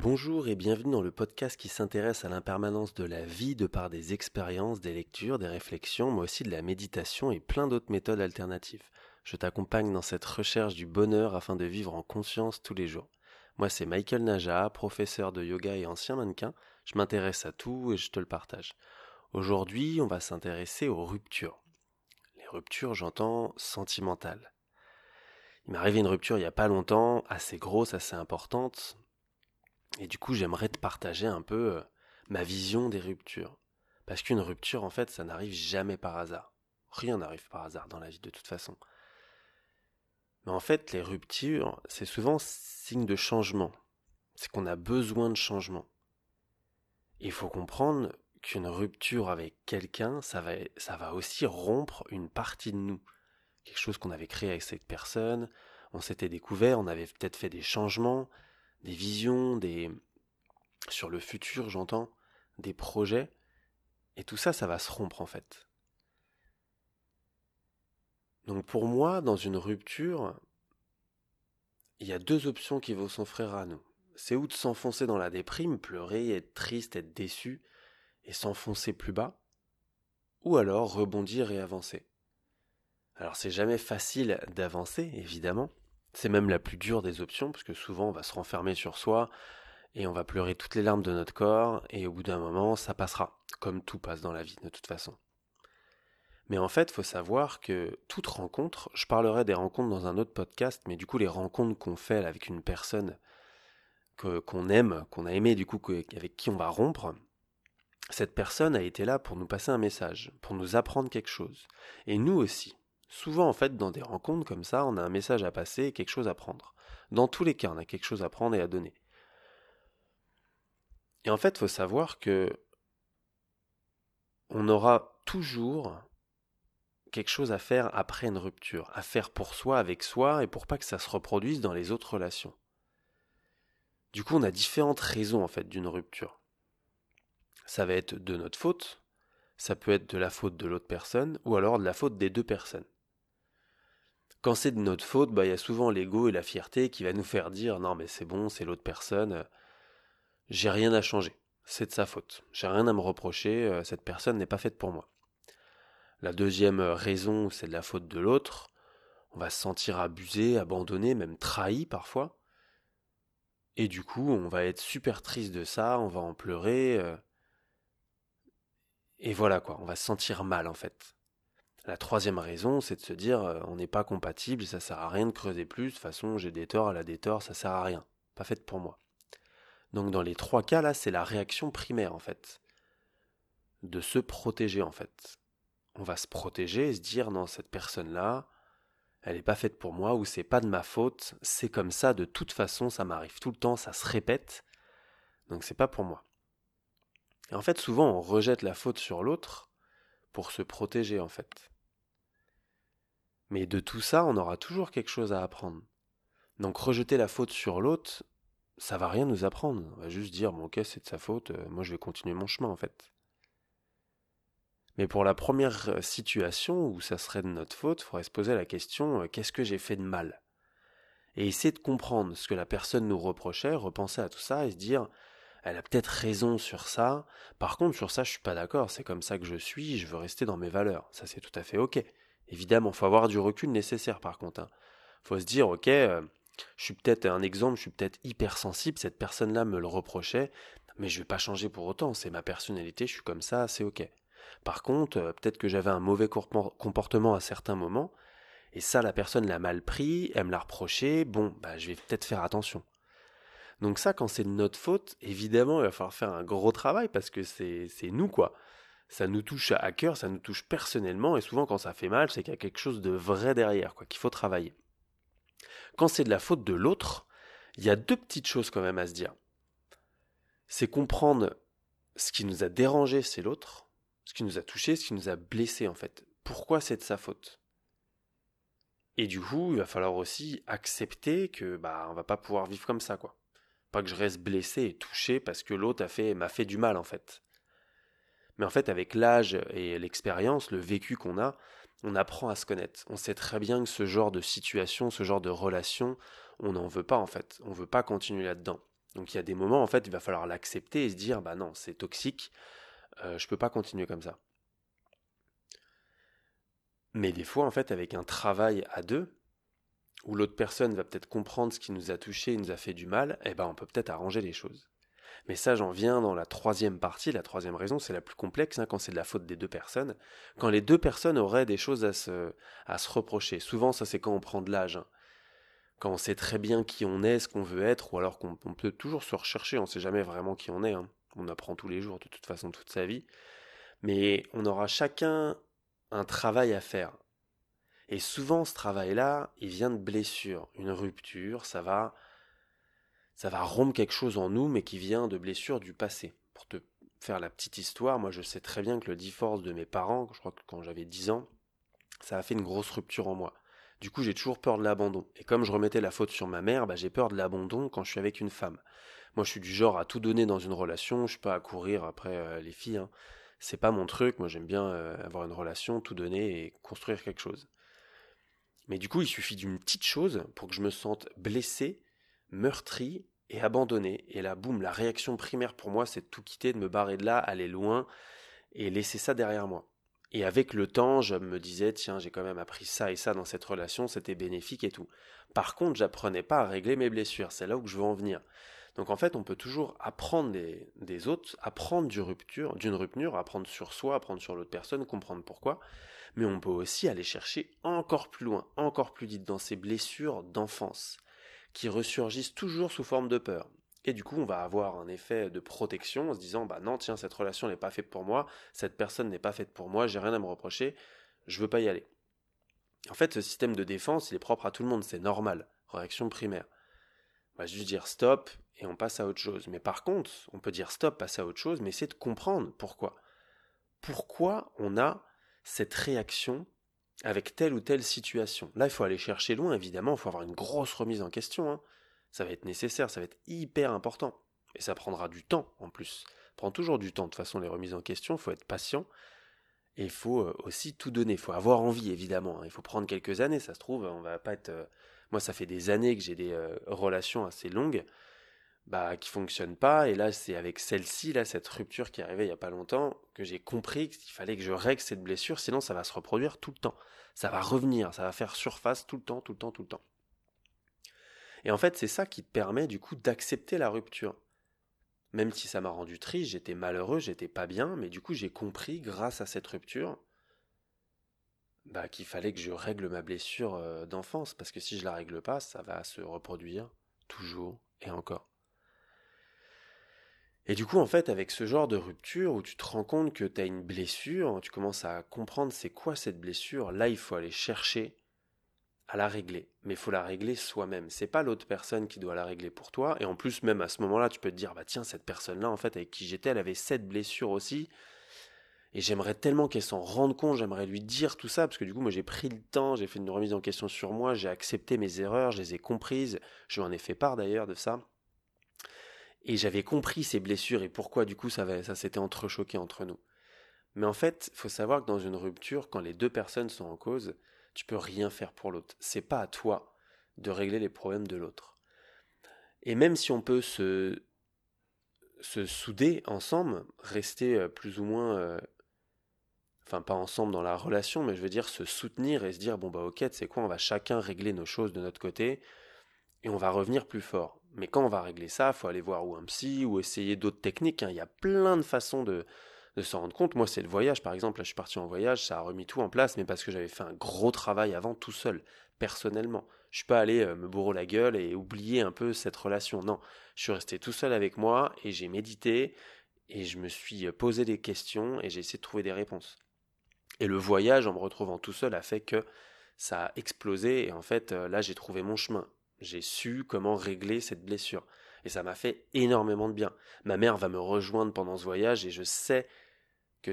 Bonjour et bienvenue dans le podcast qui s'intéresse à l'impermanence de la vie de par des expériences, des lectures, des réflexions, mais aussi de la méditation et plein d'autres méthodes alternatives. Je t'accompagne dans cette recherche du bonheur afin de vivre en conscience tous les jours. Moi c'est Michael Naja, professeur de yoga et ancien mannequin. Je m'intéresse à tout et je te le partage. Aujourd'hui on va s'intéresser aux ruptures. Les ruptures j'entends sentimentales. Il m'est arrivé une rupture il n'y a pas longtemps, assez grosse, assez importante, et du coup, j'aimerais te partager un peu euh, ma vision des ruptures. Parce qu'une rupture, en fait, ça n'arrive jamais par hasard. Rien n'arrive par hasard dans la vie de toute façon. Mais en fait, les ruptures, c'est souvent signe de changement. C'est qu'on a besoin de changement. Il faut comprendre qu'une rupture avec quelqu'un, ça va, ça va aussi rompre une partie de nous. Quelque chose qu'on avait créé avec cette personne, on s'était découvert, on avait peut-être fait des changements, des visions, des sur le futur, j'entends, des projets, et tout ça, ça va se rompre en fait. Donc pour moi, dans une rupture, il y a deux options qui vont s'offrir à nous. C'est ou de s'enfoncer dans la déprime, pleurer, être triste, être déçu, et s'enfoncer plus bas, ou alors rebondir et avancer. Alors c'est jamais facile d'avancer, évidemment, c'est même la plus dure des options, parce que souvent on va se renfermer sur soi et on va pleurer toutes les larmes de notre corps, et au bout d'un moment, ça passera, comme tout passe dans la vie de toute façon. Mais en fait, il faut savoir que toute rencontre, je parlerai des rencontres dans un autre podcast, mais du coup les rencontres qu'on fait avec une personne qu'on aime, qu'on a aimé, du coup avec qui on va rompre, cette personne a été là pour nous passer un message, pour nous apprendre quelque chose. Et nous aussi, Souvent, en fait, dans des rencontres comme ça, on a un message à passer et quelque chose à prendre. Dans tous les cas, on a quelque chose à prendre et à donner. Et en fait, il faut savoir que on aura toujours quelque chose à faire après une rupture, à faire pour soi, avec soi, et pour pas que ça se reproduise dans les autres relations. Du coup, on a différentes raisons en fait d'une rupture. Ça va être de notre faute, ça peut être de la faute de l'autre personne, ou alors de la faute des deux personnes. Quand c'est de notre faute, bah, il y a souvent l'ego et la fierté qui va nous faire dire non mais c'est bon, c'est l'autre personne, euh, j'ai rien à changer, c'est de sa faute, j'ai rien à me reprocher, euh, cette personne n'est pas faite pour moi. La deuxième raison, c'est de la faute de l'autre, on va se sentir abusé, abandonné, même trahi parfois. Et du coup, on va être super triste de ça, on va en pleurer. Euh, et voilà quoi, on va se sentir mal en fait. La troisième raison, c'est de se dire euh, on n'est pas compatible, ça sert à rien de creuser plus, de toute façon j'ai des torts, elle a des torts, ça sert à rien. Pas faite pour moi. Donc dans les trois cas là, c'est la réaction primaire en fait. De se protéger en fait. On va se protéger et se dire non, cette personne-là, elle n'est pas faite pour moi ou c'est pas de ma faute, c'est comme ça, de toute façon, ça m'arrive tout le temps, ça se répète, donc c'est pas pour moi. Et en fait, souvent, on rejette la faute sur l'autre pour se protéger en fait. Mais de tout ça, on aura toujours quelque chose à apprendre. Donc rejeter la faute sur l'autre, ça va rien nous apprendre. On va juste dire, bon ok, c'est de sa faute, euh, moi je vais continuer mon chemin en fait. Mais pour la première euh, situation où ça serait de notre faute, il faudrait se poser la question, euh, qu'est-ce que j'ai fait de mal? Et essayer de comprendre ce que la personne nous reprochait, repenser à tout ça et se dire, elle a peut-être raison sur ça, par contre sur ça je suis pas d'accord, c'est comme ça que je suis, je veux rester dans mes valeurs, ça c'est tout à fait ok. Évidemment, faut avoir du recul nécessaire par contre. Hein. Faut se dire, ok, euh, je suis peut-être un exemple, je suis peut-être hypersensible, cette personne-là me le reprochait, mais je vais pas changer pour autant, c'est ma personnalité, je suis comme ça, c'est ok. Par contre, euh, peut-être que j'avais un mauvais comportement à certains moments, et ça, la personne l'a mal pris, elle me l'a reproché, bon, bah, je vais peut-être faire attention. Donc ça, quand c'est de notre faute, évidemment, il va falloir faire un gros travail parce que c'est nous, quoi ça nous touche à cœur, ça nous touche personnellement, et souvent quand ça fait mal, c'est qu'il y a quelque chose de vrai derrière, quoi, qu'il faut travailler. Quand c'est de la faute de l'autre, il y a deux petites choses quand même à se dire. C'est comprendre ce qui nous a dérangé, c'est l'autre, ce qui nous a touché, ce qui nous a blessé en fait. Pourquoi c'est de sa faute? Et du coup, il va falloir aussi accepter que bah on va pas pouvoir vivre comme ça quoi. Pas que je reste blessé et touché parce que l'autre a fait m'a fait du mal en fait. Mais en fait, avec l'âge et l'expérience, le vécu qu'on a, on apprend à se connaître. On sait très bien que ce genre de situation, ce genre de relation, on n'en veut pas en fait. On ne veut pas continuer là-dedans. Donc il y a des moments, en fait, il va falloir l'accepter et se dire, bah non, c'est toxique, euh, je peux pas continuer comme ça. Mais des fois, en fait, avec un travail à deux, où l'autre personne va peut-être comprendre ce qui nous a touché et nous a fait du mal, eh ben on peut peut-être arranger les choses. Mais ça, j'en viens dans la troisième partie. La troisième raison, c'est la plus complexe, hein, quand c'est de la faute des deux personnes. Quand les deux personnes auraient des choses à se, à se reprocher. Souvent, ça, c'est quand on prend de l'âge. Hein. Quand on sait très bien qui on est, ce qu'on veut être, ou alors qu'on peut toujours se rechercher, on ne sait jamais vraiment qui on est. Hein. On apprend tous les jours, de toute façon, toute sa vie. Mais on aura chacun un travail à faire. Et souvent, ce travail-là, il vient de blessures. Une rupture, ça va ça va rompre quelque chose en nous, mais qui vient de blessures du passé. Pour te faire la petite histoire, moi je sais très bien que le divorce de mes parents, je crois que quand j'avais 10 ans, ça a fait une grosse rupture en moi. Du coup, j'ai toujours peur de l'abandon. Et comme je remettais la faute sur ma mère, bah, j'ai peur de l'abandon quand je suis avec une femme. Moi, je suis du genre à tout donner dans une relation. Je suis pas à courir après euh, les filles. Hein. C'est pas mon truc. Moi, j'aime bien euh, avoir une relation, tout donner et construire quelque chose. Mais du coup, il suffit d'une petite chose pour que je me sente blessé meurtri et abandonné. Et là, boum, la réaction primaire pour moi, c'est de tout quitter, de me barrer de là, aller loin et laisser ça derrière moi. Et avec le temps, je me disais, tiens, j'ai quand même appris ça et ça dans cette relation, c'était bénéfique et tout. Par contre, j'apprenais pas à régler mes blessures, c'est là où je veux en venir. Donc en fait, on peut toujours apprendre des, des autres, apprendre d'une rupture, d'une rupture, apprendre sur soi, apprendre sur l'autre personne, comprendre pourquoi. Mais on peut aussi aller chercher encore plus loin, encore plus vite dans ces blessures d'enfance qui ressurgissent toujours sous forme de peur. Et du coup, on va avoir un effet de protection en se disant bah non, tiens, cette relation n'est pas faite pour moi, cette personne n'est pas faite pour moi, j'ai rien à me reprocher, je veux pas y aller. En fait, ce système de défense, il est propre à tout le monde, c'est normal. Réaction primaire. On va juste dire stop et on passe à autre chose. Mais par contre, on peut dire stop, passer à autre chose, mais c'est de comprendre pourquoi. Pourquoi on a cette réaction avec telle ou telle situation. Là, il faut aller chercher loin, évidemment, il faut avoir une grosse remise en question. Hein. Ça va être nécessaire, ça va être hyper important. Et ça prendra du temps en plus. Ça prend toujours du temps, de toute façon, les remises en question, il faut être patient. Et il faut euh, aussi tout donner, il faut avoir envie, évidemment. Hein. Il faut prendre quelques années, ça se trouve, on va pas être... Euh, moi, ça fait des années que j'ai des euh, relations assez longues bah, qui fonctionnent pas. Et là, c'est avec celle-ci, là, cette rupture qui est il y a pas longtemps, que j'ai compris qu'il fallait que je règle cette blessure, sinon ça va se reproduire tout le temps. Ça va revenir, ça va faire surface tout le temps, tout le temps, tout le temps. Et en fait, c'est ça qui permet du coup d'accepter la rupture. Même si ça m'a rendu triste, j'étais malheureux, j'étais pas bien, mais du coup j'ai compris grâce à cette rupture bah, qu'il fallait que je règle ma blessure euh, d'enfance, parce que si je la règle pas, ça va se reproduire toujours et encore. Et du coup, en fait, avec ce genre de rupture où tu te rends compte que tu as une blessure, tu commences à comprendre c'est quoi cette blessure, là, il faut aller chercher à la régler. Mais il faut la régler soi-même. C'est pas l'autre personne qui doit la régler pour toi. Et en plus, même à ce moment-là, tu peux te dire, bah tiens, cette personne-là, en fait, avec qui j'étais, elle avait cette blessure aussi. Et j'aimerais tellement qu'elle s'en rende compte, j'aimerais lui dire tout ça, parce que du coup, moi, j'ai pris le temps, j'ai fait une remise en question sur moi, j'ai accepté mes erreurs, je les ai comprises, je lui en ai fait part d'ailleurs de ça. Et j'avais compris ces blessures et pourquoi du coup ça, ça s'était entrechoqué entre nous. Mais en fait, il faut savoir que dans une rupture, quand les deux personnes sont en cause, tu peux rien faire pour l'autre. C'est pas à toi de régler les problèmes de l'autre. Et même si on peut se, se souder ensemble, rester euh, plus ou moins, euh, enfin pas ensemble dans la relation, mais je veux dire se soutenir et se dire bon bah ok, c'est quoi, on va chacun régler nos choses de notre côté et on va revenir plus fort. Mais quand on va régler ça, il faut aller voir ou un psy ou essayer d'autres techniques. Hein. Il y a plein de façons de, de s'en rendre compte. Moi, c'est le voyage, par exemple. Là, je suis parti en voyage, ça a remis tout en place, mais parce que j'avais fait un gros travail avant tout seul, personnellement. Je suis pas allé euh, me bourrer la gueule et oublier un peu cette relation. Non, je suis resté tout seul avec moi et j'ai médité et je me suis euh, posé des questions et j'ai essayé de trouver des réponses. Et le voyage, en me retrouvant tout seul, a fait que ça a explosé et en fait, euh, là, j'ai trouvé mon chemin j'ai su comment régler cette blessure. Et ça m'a fait énormément de bien. Ma mère va me rejoindre pendant ce voyage et je sais que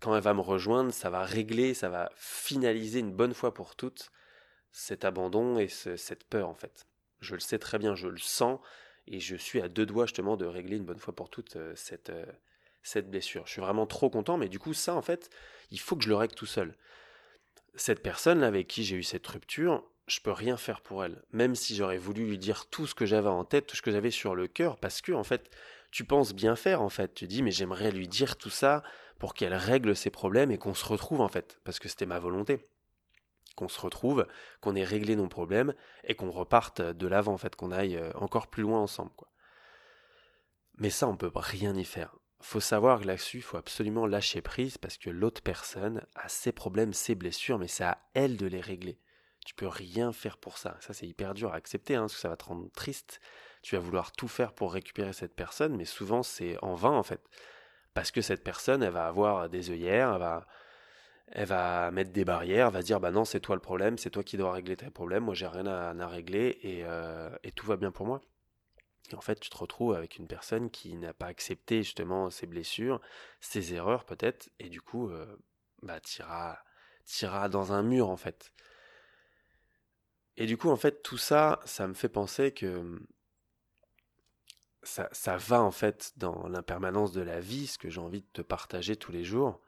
quand elle va me rejoindre, ça va régler, ça va finaliser une bonne fois pour toutes cet abandon et cette peur en fait. Je le sais très bien, je le sens et je suis à deux doigts justement de régler une bonne fois pour toutes euh, cette, euh, cette blessure. Je suis vraiment trop content, mais du coup ça en fait, il faut que je le règle tout seul. Cette personne avec qui j'ai eu cette rupture, je peux rien faire pour elle. Même si j'aurais voulu lui dire tout ce que j'avais en tête, tout ce que j'avais sur le cœur, parce que, en fait, tu penses bien faire, en fait. Tu dis, mais j'aimerais lui dire tout ça pour qu'elle règle ses problèmes et qu'on se retrouve, en fait. Parce que c'était ma volonté. Qu'on se retrouve, qu'on ait réglé nos problèmes et qu'on reparte de l'avant, en fait, qu'on aille euh, encore plus loin ensemble. Mais ça, on peut rien y faire. Faut savoir que là-dessus, il faut absolument lâcher prise parce que l'autre personne a ses problèmes, ses blessures, mais c'est à elle de les régler. Tu peux rien faire pour ça. Ça, c'est hyper dur à accepter, hein, parce que ça va te rendre triste. Tu vas vouloir tout faire pour récupérer cette personne, mais souvent c'est en vain en fait. Parce que cette personne, elle va avoir des œillères, elle va, elle va mettre des barrières, elle va dire bah non, c'est toi le problème, c'est toi qui dois régler tes problèmes, moi j'ai rien à, régler et, euh, et tout va bien pour moi. Et en fait, tu te retrouves avec une personne qui n'a pas accepté justement ses blessures, ses erreurs peut-être, et du coup, euh, bah, t'iras dans un mur en fait. Et du coup, en fait, tout ça, ça me fait penser que ça, ça va en fait dans l'impermanence de la vie, ce que j'ai envie de te partager tous les jours.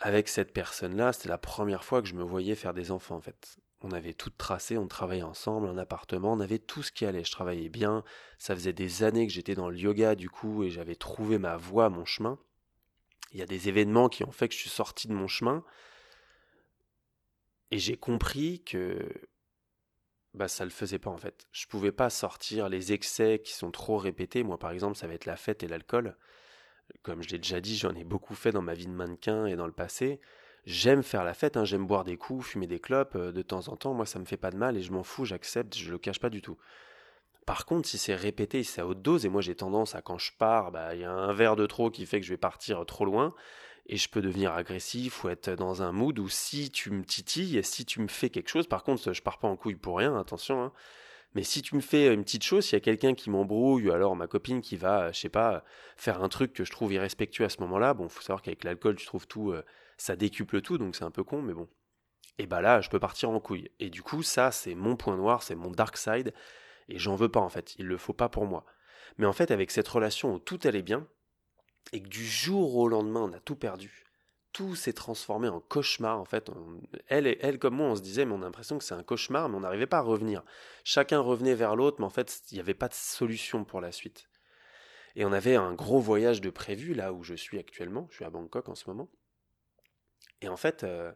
Avec cette personne-là, c'était la première fois que je me voyais faire des enfants en fait. On avait tout tracé, on travaillait ensemble, un appartement, on avait tout ce qui allait. Je travaillais bien, ça faisait des années que j'étais dans le yoga du coup et j'avais trouvé ma voie, mon chemin. Il y a des événements qui ont fait que je suis sorti de mon chemin et j'ai compris que bah ça le faisait pas en fait. Je pouvais pas sortir les excès qui sont trop répétés. Moi par exemple, ça va être la fête et l'alcool. Comme je l'ai déjà dit, j'en ai beaucoup fait dans ma vie de mannequin et dans le passé. J'aime faire la fête, hein. j'aime boire des coups, fumer des clopes euh, de temps en temps. Moi, ça me fait pas de mal et je m'en fous, j'accepte, je le cache pas du tout. Par contre, si c'est répété, si c'est à haute dose, et moi j'ai tendance à quand je pars, bah, il y a un verre de trop qui fait que je vais partir trop loin, et je peux devenir agressif ou être dans un mood où si tu me titilles, si tu me fais quelque chose, par contre, je pars pas en couille pour rien, attention, hein, mais si tu me fais une petite chose, s'il y a quelqu'un qui m'embrouille, ou alors ma copine qui va, je sais pas, faire un truc que je trouve irrespectueux à ce moment-là, bon, faut savoir qu'avec l'alcool, tu trouves tout, euh, ça décuple tout, donc c'est un peu con, mais bon. Et bah là, je peux partir en couille. Et du coup, ça, c'est mon point noir, c'est mon dark side, et j'en veux pas en fait, il le faut pas pour moi. Mais en fait, avec cette relation où tout allait bien, et que du jour au lendemain on a tout perdu, tout s'est transformé en cauchemar en fait. elle et elle comme moi on se disait mais on a l'impression que c'est un cauchemar mais on n'arrivait pas à revenir. Chacun revenait vers l'autre mais en fait il n'y avait pas de solution pour la suite. Et on avait un gros voyage de prévu là où je suis actuellement, je suis à Bangkok en ce moment. Et en fait, euh,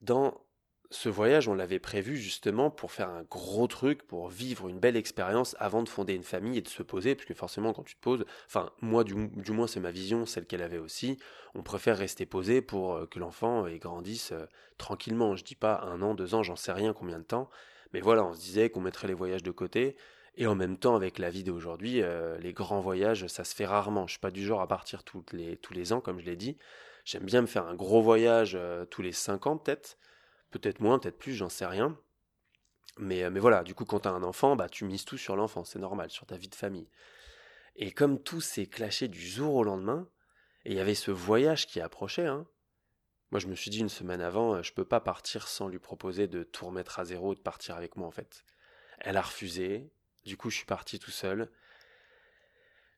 dans ce voyage, on l'avait prévu justement pour faire un gros truc, pour vivre une belle expérience avant de fonder une famille et de se poser, parce que forcément quand tu te poses, enfin moi du, moins c'est ma vision, celle qu'elle avait aussi, on préfère rester posé pour euh, que l'enfant grandisse euh, tranquillement. Je dis pas un an, deux ans, j'en sais rien combien de temps, mais voilà, on se disait qu'on mettrait les voyages de côté, et en même temps avec la vie d'aujourd'hui, euh, les grands voyages, ça se fait rarement. Je suis pas du genre à partir tous les ans, comme je l'ai dit. J'aime bien me faire un gros voyage tous les cinq ans peut-être peut-être moins, peut-être plus, j'en sais rien. Mais, euh, mais voilà, du coup, quand tu as un enfant, bah, tu mises tout sur l'enfant, c'est normal, sur ta vie de famille. Et comme tout s'est clashé du jour au lendemain, et il y avait ce voyage qui approchait, hein, moi je me suis dit une semaine avant, euh, je peux pas partir sans lui proposer de tout remettre à zéro, de partir avec moi en fait. Elle a refusé, du coup je suis parti tout seul,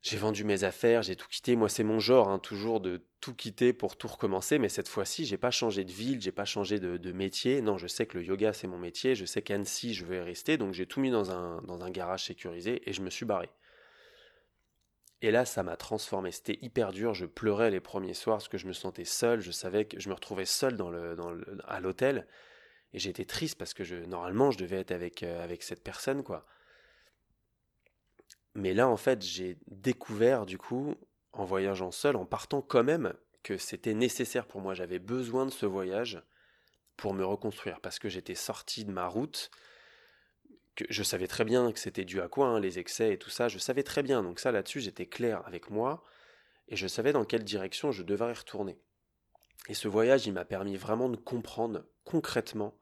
j'ai vendu mes affaires, j'ai tout quitté. Moi, c'est mon genre, hein, toujours de tout quitter pour tout recommencer. Mais cette fois-ci, j'ai pas changé de ville, j'ai pas changé de, métier. Non, je sais que le yoga, c'est mon métier. Je sais qu'Annecy, je y rester. Donc, j'ai tout mis dans un, dans un garage sécurisé et je me suis barré. Et là, ça m'a transformé. C'était hyper dur. Je pleurais les premiers soirs parce que je me sentais seul. Je savais que je me retrouvais seul à l'hôtel. Et j'étais triste parce que normalement, je devais être avec, euh, avec cette personne, quoi. Mais là, en fait, j'ai découvert, du coup, en voyageant seul, en partant quand même, que c'était nécessaire pour moi. J'avais besoin de ce voyage pour me reconstruire, parce que j'étais sorti de ma route, que je savais très bien que c'était dû à quoi, hein, les excès et tout ça, je savais très bien. Donc ça, là-dessus, j'étais clair avec moi, et je savais dans quelle direction je devais retourner. Et ce voyage, il m'a permis vraiment de comprendre concrètement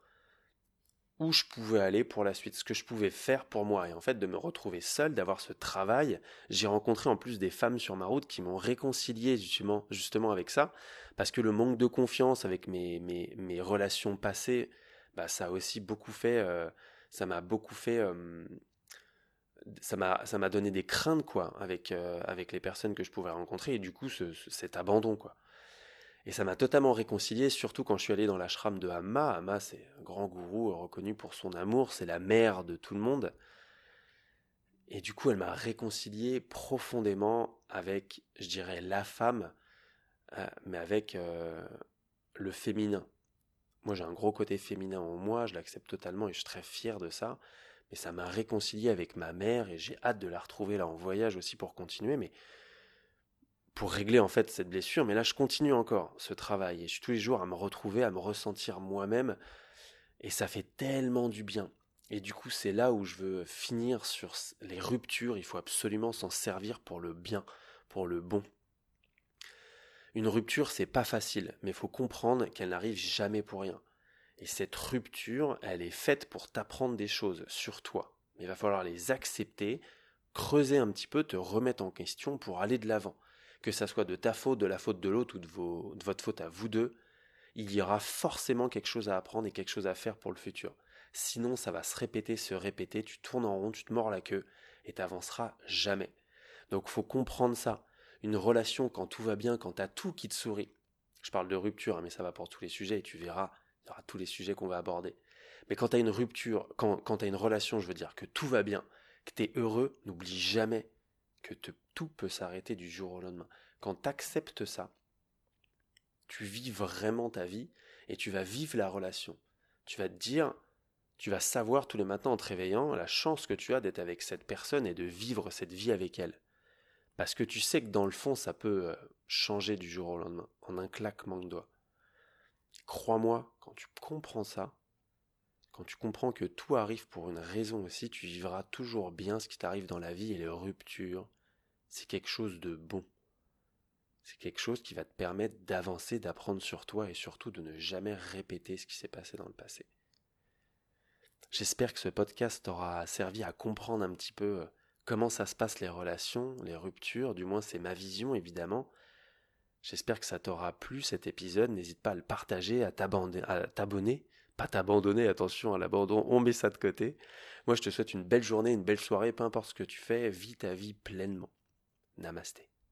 où je pouvais aller pour la suite, ce que je pouvais faire pour moi. Et en fait, de me retrouver seul, d'avoir ce travail. J'ai rencontré en plus des femmes sur ma route qui m'ont réconcilié justement, avec ça. Parce que le manque de confiance avec mes, relations passées, bah, ça a aussi beaucoup fait, euh, ça m'a beaucoup fait, euh, ça m'a, ça m'a donné des craintes, quoi, avec, euh, avec les personnes que je pouvais rencontrer. Et du coup, cet abandon, quoi. Et ça m'a totalement réconcilié, surtout quand je suis allé dans l'ashram de Amma. Amma, c'est un grand gourou reconnu pour son amour, c'est la mère de tout le monde. Et du coup, elle m'a réconcilié profondément avec, je dirais, la femme, euh, mais avec euh, le féminin. Moi, j'ai un gros côté féminin en moi, je l'accepte totalement et je suis très fier de ça. Mais ça m'a réconcilié avec ma mère et j'ai hâte de la retrouver là en voyage aussi pour continuer. Mais pour régler en fait cette blessure, mais là je continue encore ce travail et je suis tous les jours à me retrouver, à me ressentir moi-même et ça fait tellement du bien. Et du coup, c'est là où je veux finir sur les ruptures, il faut absolument s'en servir pour le bien, pour le bon. Une rupture, c'est pas facile, mais il faut comprendre qu'elle n'arrive jamais pour rien. Et cette rupture, elle est faite pour t'apprendre des choses sur toi. Mais il va falloir les accepter, creuser un petit peu, te remettre en question pour aller de l'avant que ça soit de ta faute, de la faute de l'autre ou de, votre faute à vous deux, il y aura forcément quelque chose à apprendre et quelque chose à faire pour le futur. Sinon, ça va se répéter, se répéter, tu tournes en rond, tu te mords la queue et t'avanceras jamais. Donc, faut comprendre ça. Une relation, quand tout va bien, quand t'as tout qui te sourit. Je parle de rupture, hein, mais ça va pour tous les sujets et tu verras, il y aura tous les sujets qu'on va aborder. Mais quand t'as une rupture, quand, quand t'as une relation, je veux dire, que tout va bien, que t'es heureux, n'oublie jamais que tout peut s'arrêter du jour au lendemain. Quand tu acceptes ça, tu vis vraiment ta vie et tu vas vivre la relation. Tu vas te dire, tu vas savoir tous les matins en te réveillant la chance que tu as d'être avec cette personne et de vivre cette vie avec elle. Parce que tu sais que dans le fond, ça peut euh, changer du jour au lendemain, en un claquement de doigts. Crois-moi, quand tu comprends ça, quand tu comprends que tout arrive pour une raison aussi, tu vivras toujours bien ce qui t'arrive dans la vie et les ruptures, c'est quelque chose de bon. C'est quelque chose qui va te permettre d'avancer, d'apprendre sur toi et surtout de ne jamais répéter ce qui s'est passé dans le passé. J'espère que ce podcast t'aura servi à comprendre un petit peu euh, comment ça se passe les relations, les ruptures, du moins c'est ma vision évidemment. J'espère que ça t'aura plu cet épisode, n'hésite pas à le partager, à t'abonner, pas t'abandonner, attention à l'abandon, on met ça de côté. Moi je te souhaite une belle journée, une belle soirée, peu importe ce que tu fais, vis ta vie pleinement. Namasté.